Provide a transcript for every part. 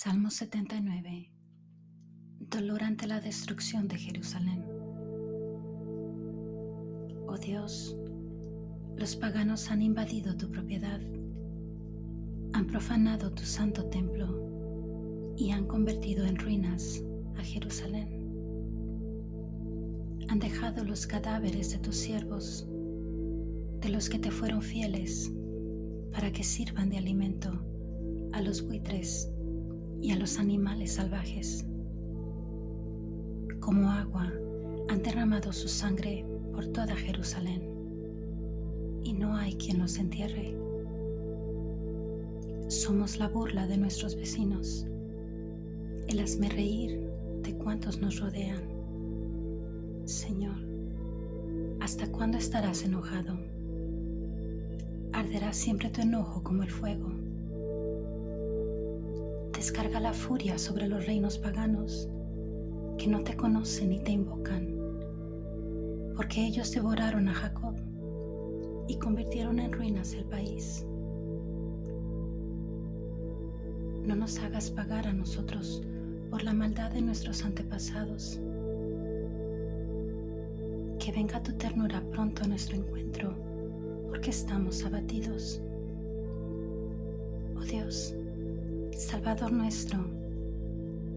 Salmo 79. Dolor ante la destrucción de Jerusalén. Oh Dios, los paganos han invadido tu propiedad, han profanado tu santo templo y han convertido en ruinas a Jerusalén. Han dejado los cadáveres de tus siervos, de los que te fueron fieles, para que sirvan de alimento a los buitres y a los animales salvajes. Como agua han derramado su sangre por toda Jerusalén y no hay quien los entierre. Somos la burla de nuestros vecinos, el reír de cuantos nos rodean. Señor, ¿hasta cuándo estarás enojado? Arderá siempre tu enojo como el fuego descarga la furia sobre los reinos paganos que no te conocen ni te invocan, porque ellos devoraron a Jacob y convirtieron en ruinas el país. No nos hagas pagar a nosotros por la maldad de nuestros antepasados. Que venga tu ternura pronto a nuestro encuentro, porque estamos abatidos. Oh Dios, Salvador nuestro,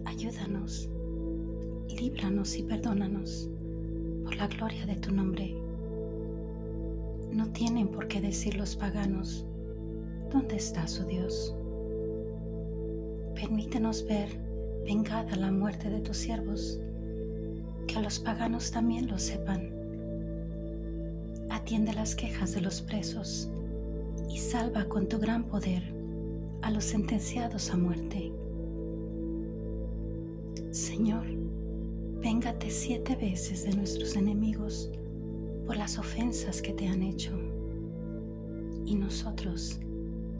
ayúdanos, líbranos y perdónanos por la gloria de tu nombre. No tienen por qué decir los paganos, ¿dónde está su Dios? Permítenos ver vengada la muerte de tus siervos, que los paganos también lo sepan. Atiende las quejas de los presos y salva con tu gran poder a los sentenciados a muerte. Señor, véngate siete veces de nuestros enemigos por las ofensas que te han hecho. Y nosotros,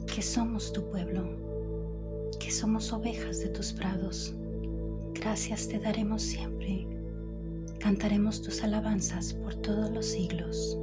que somos tu pueblo, que somos ovejas de tus prados, gracias te daremos siempre. Cantaremos tus alabanzas por todos los siglos.